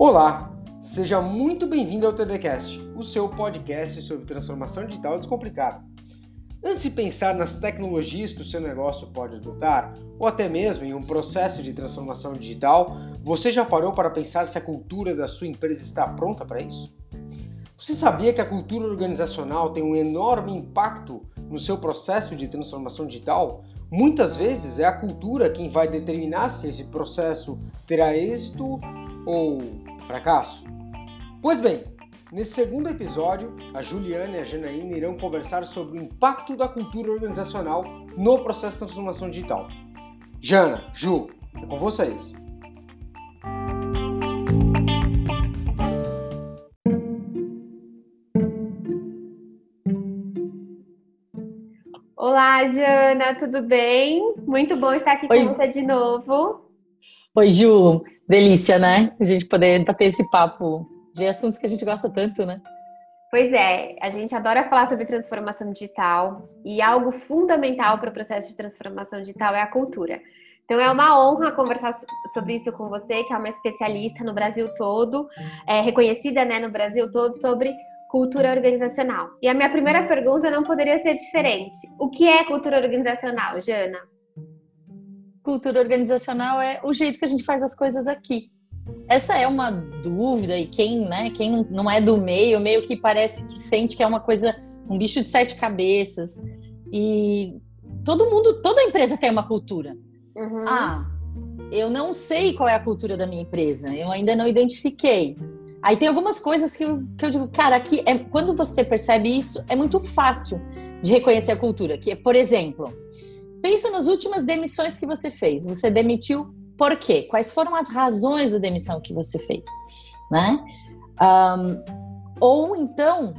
Olá, seja muito bem-vindo ao TDCast, o seu podcast sobre transformação digital descomplicada. Antes de pensar nas tecnologias que o seu negócio pode adotar, ou até mesmo em um processo de transformação digital, você já parou para pensar se a cultura da sua empresa está pronta para isso? Você sabia que a cultura organizacional tem um enorme impacto no seu processo de transformação digital? Muitas vezes é a cultura quem vai determinar se esse processo terá êxito ou fracasso? Pois bem, nesse segundo episódio, a Juliana e a Janaína irão conversar sobre o impacto da cultura organizacional no processo de transformação digital. Jana, Ju, é com vocês. Olá, Jana, tudo bem? Muito bom estar aqui Oi. com você de novo. Oi, Ju. Delícia, né? A gente poder bater esse papo de assuntos que a gente gosta tanto, né? Pois é, a gente adora falar sobre transformação digital e algo fundamental para o processo de transformação digital é a cultura. Então é uma honra conversar sobre isso com você, que é uma especialista no Brasil todo, é, reconhecida né, no Brasil todo sobre cultura organizacional. E a minha primeira pergunta não poderia ser diferente. O que é cultura organizacional, Jana? Cultura organizacional é o jeito que a gente faz as coisas aqui. Essa é uma dúvida e quem, né, quem não é do meio, meio que parece que sente que é uma coisa, um bicho de sete cabeças. E todo mundo, toda empresa tem uma cultura. Uhum. Ah, eu não sei qual é a cultura da minha empresa, eu ainda não identifiquei. Aí tem algumas coisas que eu, que eu digo, cara, aqui é, quando você percebe isso, é muito fácil de reconhecer a cultura. Que é, por exemplo, Pensa nas últimas demissões que você fez. Você demitiu por quê? Quais foram as razões da demissão que você fez? Né? Um, ou então,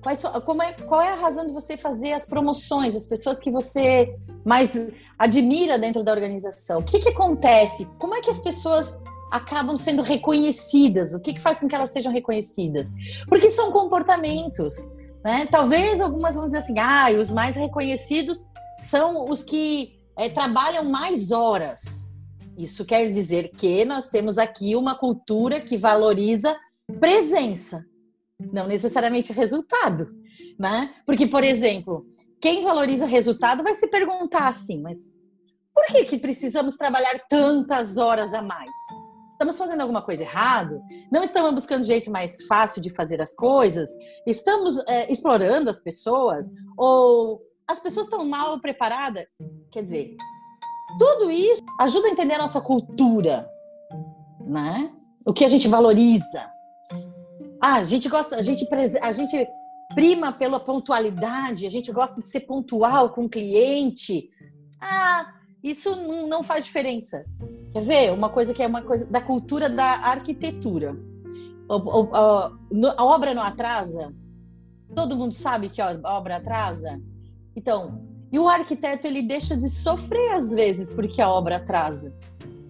quais, como é, qual é a razão de você fazer as promoções, as pessoas que você mais admira dentro da organização? O que, que acontece? Como é que as pessoas acabam sendo reconhecidas? O que, que faz com que elas sejam reconhecidas? Porque são comportamentos. Né? Talvez algumas vão dizer assim, ah, os mais reconhecidos são os que é, trabalham mais horas. Isso quer dizer que nós temos aqui uma cultura que valoriza presença, não necessariamente resultado, né? Porque, por exemplo, quem valoriza resultado vai se perguntar assim, mas por que, que precisamos trabalhar tantas horas a mais? Estamos fazendo alguma coisa errado? Não estamos buscando jeito mais fácil de fazer as coisas? Estamos é, explorando as pessoas? Ou as pessoas estão mal preparadas. Quer dizer, tudo isso ajuda a entender a nossa cultura, né? O que a gente valoriza. Ah, a gente gosta, a gente, a gente prima pela pontualidade, a gente gosta de ser pontual com o cliente. Ah, isso não faz diferença. Quer ver? Uma coisa que é uma coisa da cultura da arquitetura. A obra não atrasa? Todo mundo sabe que a obra atrasa? Então, e o arquiteto ele deixa de sofrer às vezes porque a obra atrasa,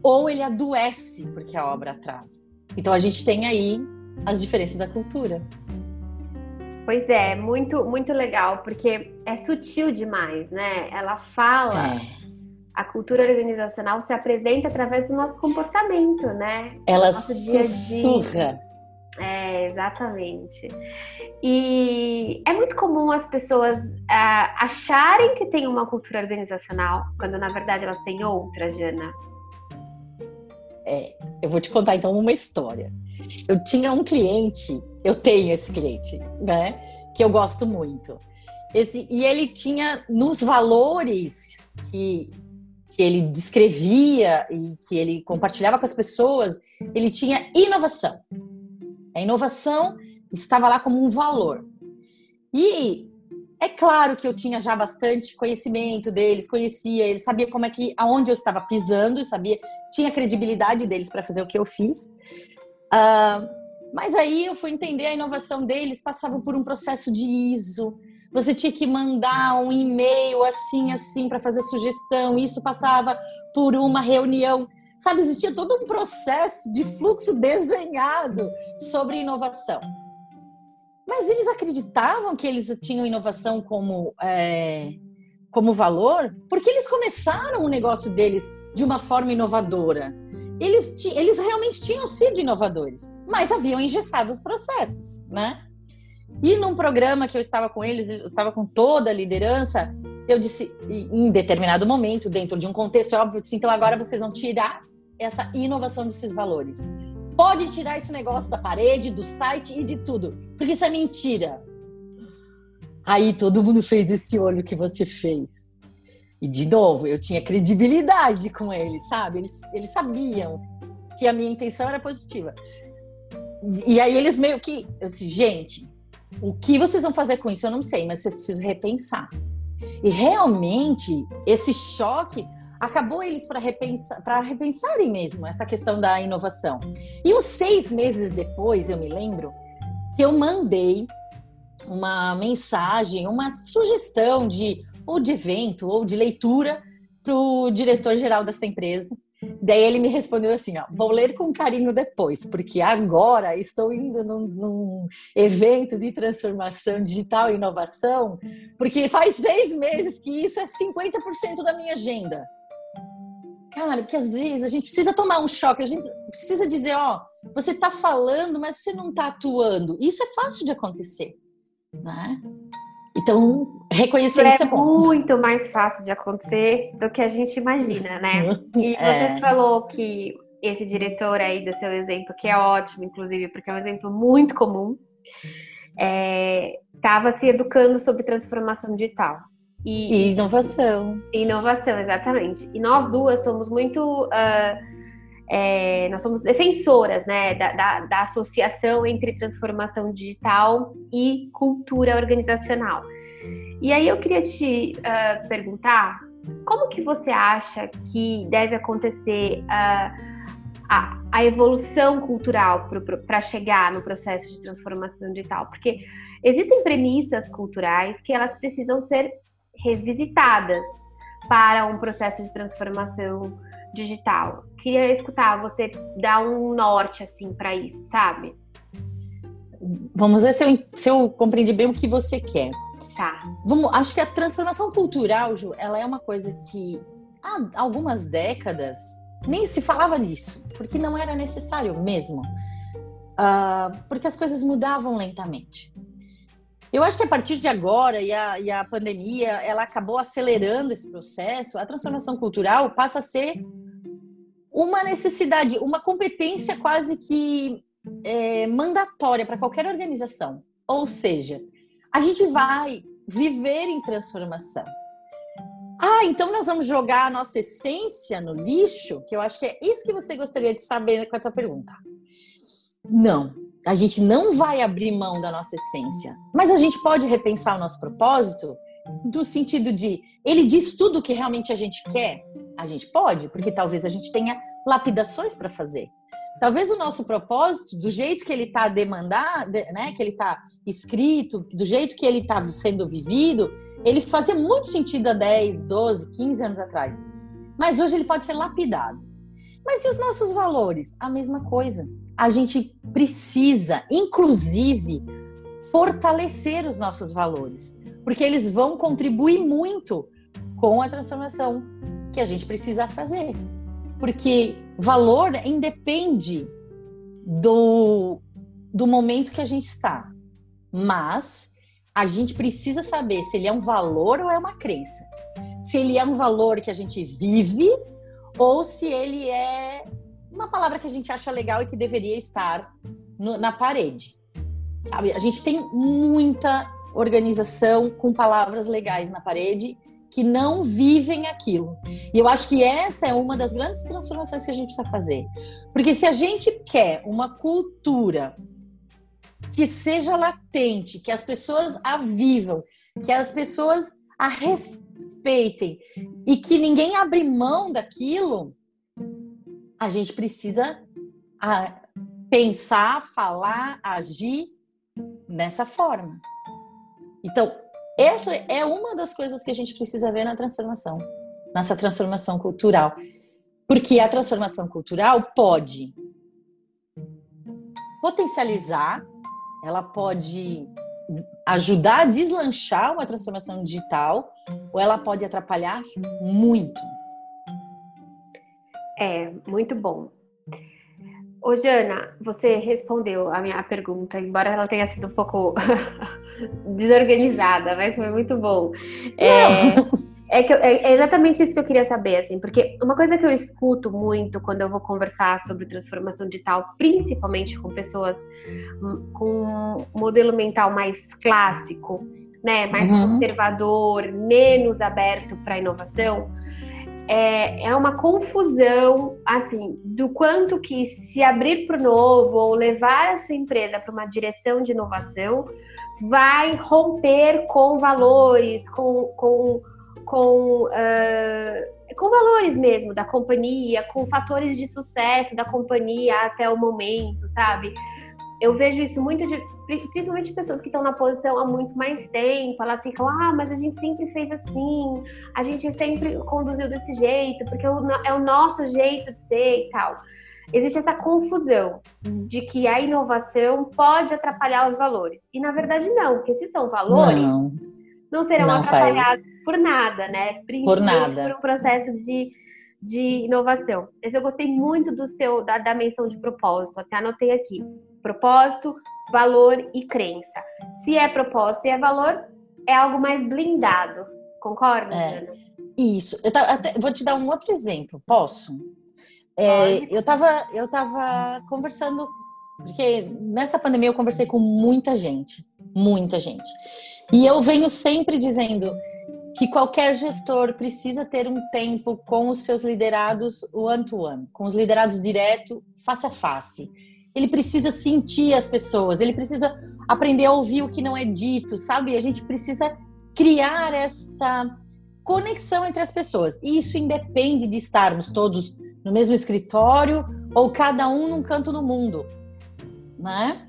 ou ele adoece porque a obra atrasa. Então a gente tem aí as diferenças da cultura. Pois é, muito muito legal, porque é sutil demais, né? Ela fala é. A cultura organizacional se apresenta através do nosso comportamento, né? Ela sussurra. É, exatamente. E é muito comum as pessoas uh, acharem que tem uma cultura organizacional, quando na verdade elas têm outra, Jana. É, eu vou te contar então uma história. Eu tinha um cliente, eu tenho esse cliente, né? Que eu gosto muito. Esse, e ele tinha nos valores que, que ele descrevia e que ele compartilhava com as pessoas, ele tinha inovação. A inovação estava lá como um valor. E é claro que eu tinha já bastante conhecimento deles, conhecia eles, sabia como é que, aonde eu estava pisando, sabia, tinha credibilidade deles para fazer o que eu fiz. Uh, mas aí eu fui entender a inovação deles, passavam por um processo de ISO. Você tinha que mandar um e-mail assim, assim, para fazer sugestão. Isso passava por uma reunião Sabe, existia todo um processo de fluxo desenhado sobre inovação. Mas eles acreditavam que eles tinham inovação como, é, como valor, porque eles começaram o negócio deles de uma forma inovadora. eles, eles realmente tinham sido inovadores, mas haviam engessado os processos, né? E num programa que eu estava com eles, eu estava com toda a liderança, eu disse, em determinado momento, dentro de um contexto, é óbvio, disse, então agora vocês vão tirar essa inovação desses valores. Pode tirar esse negócio da parede, do site e de tudo, porque isso é mentira. Aí todo mundo fez esse olho que você fez. E de novo, eu tinha credibilidade com eles, sabe? Eles, eles sabiam que a minha intenção era positiva. E aí eles meio que, eu disse, gente, o que vocês vão fazer com isso eu não sei, mas vocês precisam repensar. E realmente esse choque acabou eles para repensar, repensarem mesmo essa questão da inovação. E uns seis meses depois, eu me lembro que eu mandei uma mensagem, uma sugestão de ou de evento ou de leitura para o diretor geral dessa empresa. Daí ele me respondeu assim: ó, vou ler com carinho depois, porque agora estou indo num, num, evento de transformação digital e inovação, porque faz seis meses que isso é 50% da minha agenda. Cara, porque às vezes a gente precisa tomar um choque, a gente precisa dizer: ó, você está falando, mas você não está atuando. Isso é fácil de acontecer, né? Então, reconhecer isso é, é muito mais fácil de acontecer do que a gente imagina, né? E você é. falou que esse diretor aí do seu exemplo, que é ótimo, inclusive, porque é um exemplo muito comum, estava é, se educando sobre transformação digital. E, e, inovação. Inovação, exatamente. E nós duas somos muito. Uh, é, nós somos defensoras né, da, da, da, associação entre transformação digital e cultura organizacional. E aí eu queria te uh, perguntar como que você acha que deve acontecer uh, a, a, evolução cultural para chegar no processo de transformação digital? Porque existem premissas culturais que elas precisam ser revisitadas para um processo de transformação digital. Queria escutar você dar um norte assim para isso, sabe? Vamos ver se eu, se eu compreendi bem o que você quer. Tá. Vamos, acho que a transformação cultural, Ju, ela é uma coisa que há algumas décadas nem se falava nisso, porque não era necessário mesmo. Uh, porque as coisas mudavam lentamente. Eu acho que a partir de agora e a, e a pandemia, ela acabou acelerando esse processo. A transformação cultural passa a ser uma necessidade, uma competência quase que é, mandatória para qualquer organização. Ou seja, a gente vai viver em transformação. Ah, então nós vamos jogar a nossa essência no lixo? Que eu acho que é isso que você gostaria de saber com a sua pergunta. Não, a gente não vai abrir mão da nossa essência, mas a gente pode repensar o nosso propósito do sentido de ele diz tudo o que realmente a gente quer. A gente pode, porque talvez a gente tenha lapidações para fazer. Talvez o nosso propósito, do jeito que ele está demandado, né, que ele está escrito, do jeito que ele está sendo vivido, ele fazia muito sentido há 10, 12, 15 anos atrás. Mas hoje ele pode ser lapidado. Mas e os nossos valores? A mesma coisa a gente precisa, inclusive, fortalecer os nossos valores, porque eles vão contribuir muito com a transformação que a gente precisa fazer. Porque valor independe do, do momento que a gente está, mas a gente precisa saber se ele é um valor ou é uma crença. Se ele é um valor que a gente vive ou se ele é uma palavra que a gente acha legal e que deveria estar no, na parede. Sabe? A gente tem muita organização com palavras legais na parede que não vivem aquilo. E eu acho que essa é uma das grandes transformações que a gente precisa fazer. Porque se a gente quer uma cultura que seja latente, que as pessoas a vivam, que as pessoas a respeitem e que ninguém abre mão daquilo, a gente precisa pensar, falar, agir nessa forma. Então, essa é uma das coisas que a gente precisa ver na transformação, nessa transformação cultural. Porque a transformação cultural pode potencializar, ela pode ajudar a deslanchar uma transformação digital, ou ela pode atrapalhar muito. É, muito bom. Ô, Jana, você respondeu a minha pergunta, embora ela tenha sido um pouco desorganizada, mas foi muito bom. É, é, que, é, exatamente isso que eu queria saber, assim, porque uma coisa que eu escuto muito quando eu vou conversar sobre transformação digital, principalmente com pessoas com um modelo mental mais clássico, né, mais uhum. conservador, menos aberto para inovação, é, é uma confusão, assim, do quanto que se abrir para o novo ou levar a sua empresa para uma direção de inovação vai romper com valores, com, com, com, uh, com valores mesmo da companhia, com fatores de sucesso da companhia até o momento, sabe? Eu vejo isso muito de principalmente pessoas que estão na posição há muito mais tempo, elas ficam, ah, mas a gente sempre fez assim, a gente sempre conduziu desse jeito, porque é o nosso jeito de ser e tal. Existe essa confusão de que a inovação pode atrapalhar os valores. E na verdade não, porque se são valores, não, não serão não atrapalhados faz. por nada, né? Por nada. Por um processo de, de inovação. Mas eu gostei muito do seu da, da menção de propósito, até anotei aqui. Propósito, valor e crença. Se é propósito e é valor, é algo mais blindado. Concorda, é, Isso. Eu até, vou te dar um outro exemplo. Posso? É, eu estava eu tava conversando, porque nessa pandemia eu conversei com muita gente, muita gente. E eu venho sempre dizendo que qualquer gestor precisa ter um tempo com os seus liderados one-to-one, -one, com os liderados direto, face a face ele precisa sentir as pessoas, ele precisa aprender a ouvir o que não é dito, sabe? A gente precisa criar esta conexão entre as pessoas. E isso independe de estarmos todos no mesmo escritório ou cada um num canto do mundo, né?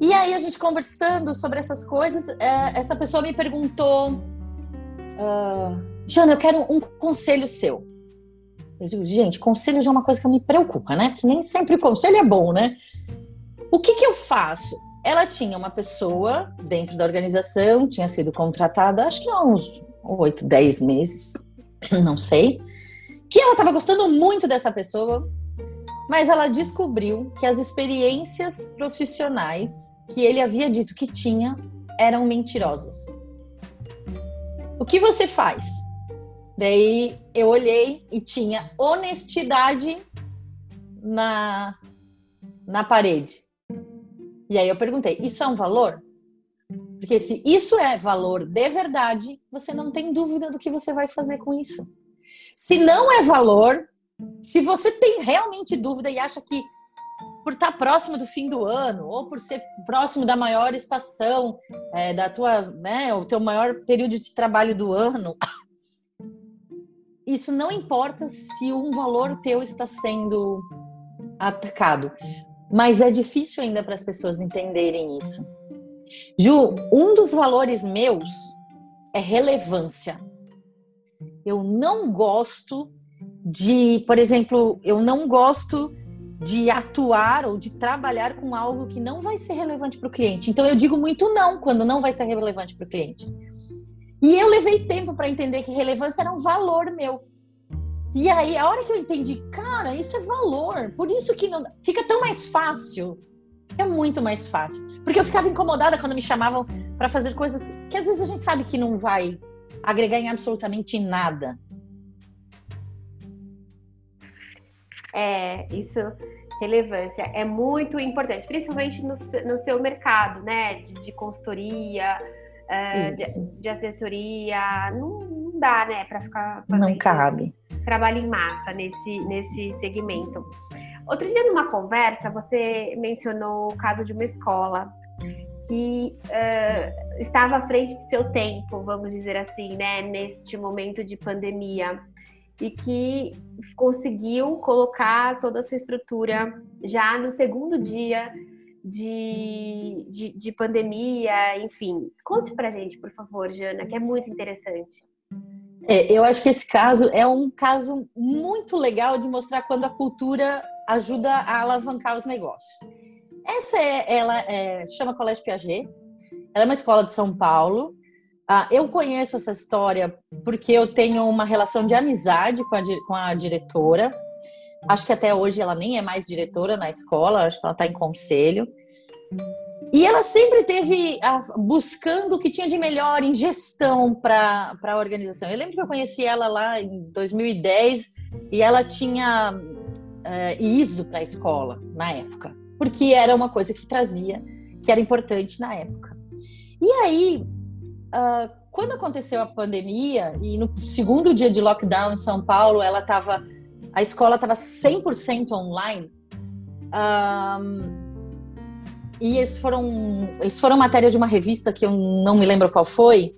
E aí a gente conversando sobre essas coisas, é, essa pessoa me perguntou, uh, Jana, eu quero um conselho seu. Eu digo, gente, conselho já é uma coisa que me preocupa, né? Que nem sempre conselho é bom, né? O que, que eu faço? Ela tinha uma pessoa dentro da organização, tinha sido contratada, acho que há uns oito, dez meses, não sei, que ela estava gostando muito dessa pessoa, mas ela descobriu que as experiências profissionais que ele havia dito que tinha eram mentirosas. O que você faz? Daí eu olhei e tinha honestidade na, na parede. E aí eu perguntei: isso é um valor? Porque se isso é valor de verdade, você não tem dúvida do que você vai fazer com isso. Se não é valor, se você tem realmente dúvida e acha que por estar próximo do fim do ano ou por ser próximo da maior estação é, da tua, né, o teu maior período de trabalho do ano, isso não importa se um valor teu está sendo atacado, mas é difícil ainda para as pessoas entenderem isso. Ju, um dos valores meus é relevância. Eu não gosto de, por exemplo, eu não gosto de atuar ou de trabalhar com algo que não vai ser relevante para o cliente. Então eu digo muito não quando não vai ser relevante para o cliente. E eu levei tempo para entender que relevância era um valor meu. E aí, a hora que eu entendi, cara, isso é valor. Por isso que não fica tão mais fácil. É muito mais fácil. Porque eu ficava incomodada quando me chamavam para fazer coisas que às vezes a gente sabe que não vai agregar em absolutamente nada. É, isso relevância é muito importante, principalmente no, no seu mercado, né? De, de consultoria, uh, de, de, assessoria, não, não dá, né, para ficar não cabe trabalho em massa nesse nesse segmento. Outro dia numa conversa você mencionou o caso de uma escola que uh, estava à frente de seu tempo, vamos dizer assim, né, neste momento de pandemia e que conseguiu colocar toda a sua estrutura já no segundo dia de, de, de pandemia, enfim. Conte pra gente, por favor, Jana, que é muito interessante. É, eu acho que esse caso é um caso muito legal de mostrar quando a cultura ajuda a alavancar os negócios. Essa é, ela é, chama Colégio Piaget. Ela é uma escola de São Paulo. Ah, eu conheço essa história porque eu tenho uma relação de amizade com a, com a diretora. Acho que até hoje ela nem é mais diretora na escola, acho que ela está em conselho. E ela sempre teve a, buscando o que tinha de melhor em gestão para a organização. Eu lembro que eu conheci ela lá em 2010 e ela tinha uh, ISO para a escola na época, porque era uma coisa que trazia, que era importante na época. E aí, uh, quando aconteceu a pandemia e no segundo dia de lockdown em São Paulo, ela estava, a escola estava 100% online. Um, e eles foram, eles foram matéria de uma revista que eu não me lembro qual foi.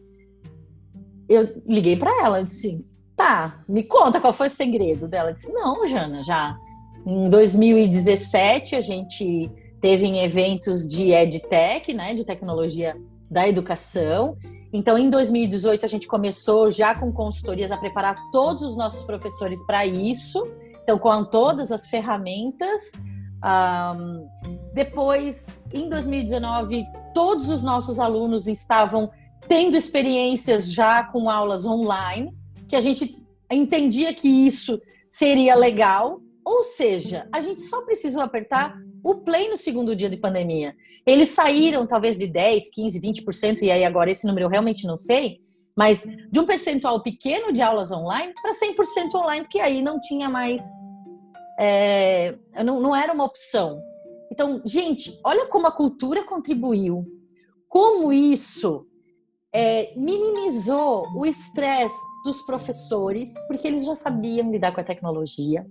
Eu liguei para ela, eu disse: "Tá, me conta qual foi o segredo dela". Ela disse: "Não, Jana, já em 2017 a gente teve em eventos de EdTech, né, de tecnologia da educação. Então, em 2018 a gente começou já com consultorias a preparar todos os nossos professores para isso. Então, com todas as ferramentas um, depois, em 2019, todos os nossos alunos estavam tendo experiências já com aulas online, que a gente entendia que isso seria legal. Ou seja, a gente só precisou apertar o play no segundo dia de pandemia. Eles saíram talvez de 10, 15, 20%, e aí agora esse número eu realmente não sei, mas de um percentual pequeno de aulas online para 100% online, porque aí não tinha mais é, não, não era uma opção. Então, gente, olha como a cultura contribuiu, como isso é, minimizou o estresse dos professores, porque eles já sabiam lidar com a tecnologia,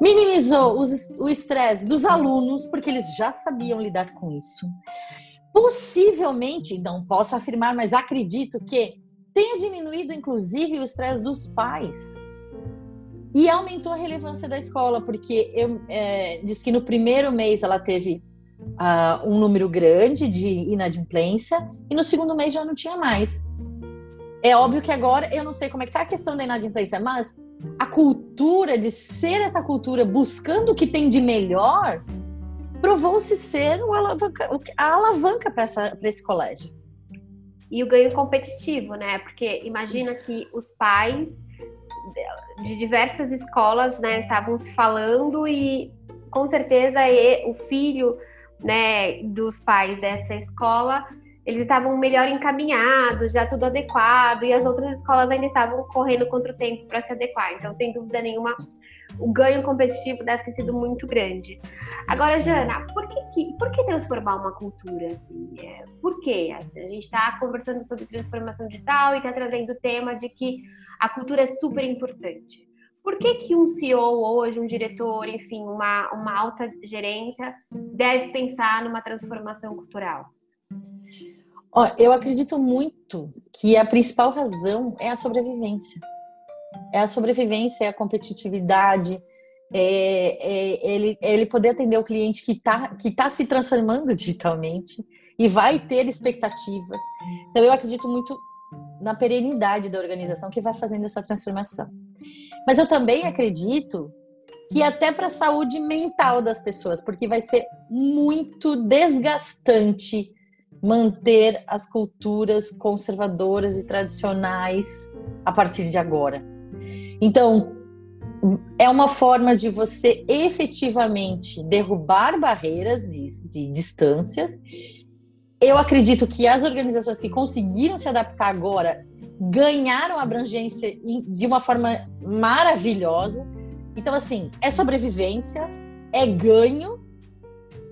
minimizou os, o estresse dos alunos, porque eles já sabiam lidar com isso. Possivelmente, não posso afirmar, mas acredito que tenha diminuído, inclusive, o estresse dos pais e aumentou a relevância da escola, porque eu é, disse que no primeiro mês ela teve uh, um número grande de inadimplência e no segundo mês já não tinha mais. É óbvio que agora eu não sei como é que tá a questão da inadimplência, mas a cultura de ser essa cultura buscando o que tem de melhor provou-se ser alavanca, a alavanca para esse colégio. E o ganho competitivo, né? Porque imagina que os pais de diversas escolas, né, estavam se falando e com certeza o filho, né, dos pais dessa escola, eles estavam melhor encaminhados, já tudo adequado, e as outras escolas ainda estavam correndo contra o tempo para se adequar. Então, sem dúvida nenhuma, o ganho competitivo deve ter sido muito grande. Agora, Jana, por que, por que transformar uma cultura? Assim? É, por quê? Assim, a gente está conversando sobre transformação digital e está trazendo o tema de que a cultura é super importante. Por que, que um CEO hoje, um diretor, enfim, uma, uma alta gerência deve pensar numa transformação cultural? Eu acredito muito que a principal razão é a sobrevivência. É a sobrevivência, é a competitividade, é, é, ele, é ele poder atender o cliente que está que tá se transformando digitalmente e vai ter expectativas. Então, eu acredito muito na perenidade da organização que vai fazendo essa transformação. Mas eu também acredito que até para a saúde mental das pessoas, porque vai ser muito desgastante manter as culturas conservadoras e tradicionais a partir de agora. Então, é uma forma de você efetivamente derrubar barreiras de, de distâncias eu acredito que as organizações que conseguiram se adaptar agora ganharam abrangência de uma forma maravilhosa. Então, assim, é sobrevivência, é ganho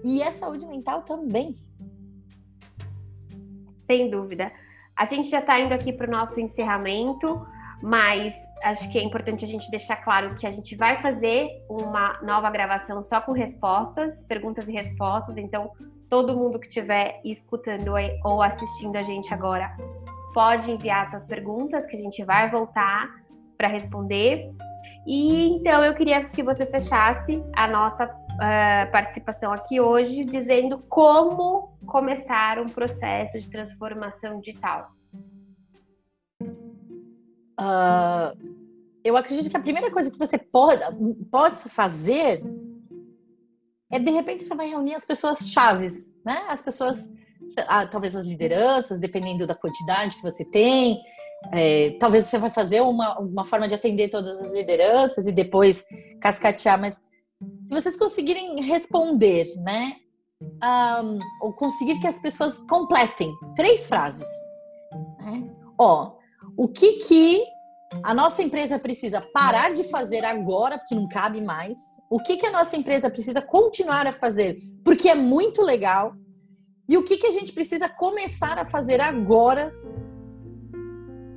e é saúde mental também. Sem dúvida. A gente já está indo aqui para o nosso encerramento, mas acho que é importante a gente deixar claro que a gente vai fazer uma nova gravação só com respostas, perguntas e respostas. Então, todo mundo que estiver escutando ou assistindo a gente agora pode enviar suas perguntas, que a gente vai voltar para responder. E então eu queria que você fechasse a nossa uh, participação aqui hoje, dizendo como começar um processo de transformação digital. Uh, eu acredito que a primeira coisa que você pode, pode fazer é de repente você vai reunir as pessoas chaves, né? As pessoas, talvez as lideranças, dependendo da quantidade que você tem, é, talvez você vai fazer uma, uma forma de atender todas as lideranças e depois cascatear, mas se vocês conseguirem responder, né? Um, ou conseguir que as pessoas completem três frases. Né? Ó, o que que a nossa empresa precisa parar de fazer agora, porque não cabe mais? O que que a nossa empresa precisa continuar a fazer, porque é muito legal? E o que que a gente precisa começar a fazer agora,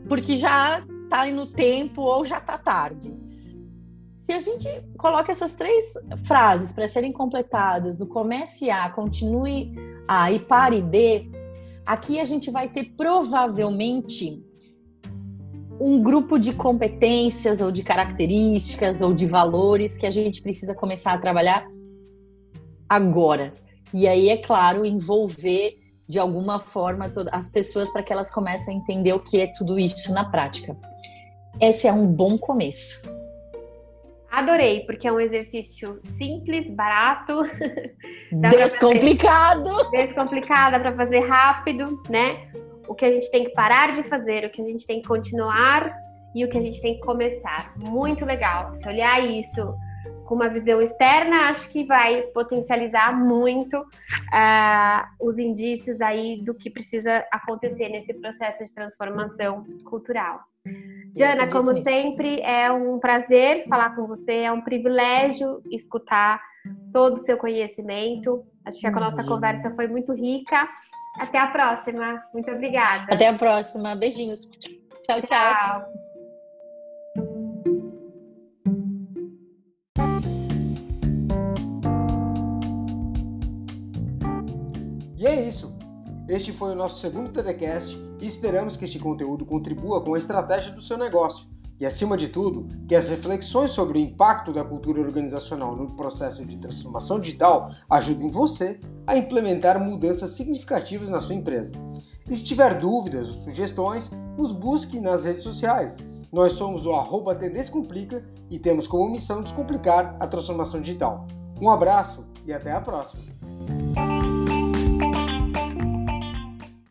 porque já está no tempo ou já está tarde? Se a gente coloca essas três frases para serem completadas, do comece a, continue a e pare de, aqui a gente vai ter provavelmente um grupo de competências ou de características ou de valores que a gente precisa começar a trabalhar agora. E aí, é claro, envolver de alguma forma as pessoas para que elas comecem a entender o que é tudo isso na prática. Esse é um bom começo. Adorei, porque é um exercício simples, barato, descomplicado. Descomplicado, dá para fazer rápido, né? O que a gente tem que parar de fazer, o que a gente tem que continuar e o que a gente tem que começar. Muito legal. Se olhar isso com uma visão externa, acho que vai potencializar muito uh, os indícios aí do que precisa acontecer nesse processo de transformação cultural. Jana, como nisso. sempre, é um prazer falar com você, é um privilégio escutar todo o seu conhecimento. Acho que a nossa conversa foi muito rica. Até a próxima. Muito obrigada. Até a próxima. Beijinhos. tchau. tchau. tchau. Este foi o nosso segundo TDCast e esperamos que este conteúdo contribua com a estratégia do seu negócio e, acima de tudo, que as reflexões sobre o impacto da cultura organizacional no processo de transformação digital ajudem você a implementar mudanças significativas na sua empresa. E se tiver dúvidas ou sugestões, nos busque nas redes sociais. Nós somos o arroba Descomplica e temos como missão descomplicar a transformação digital. Um abraço e até a próxima!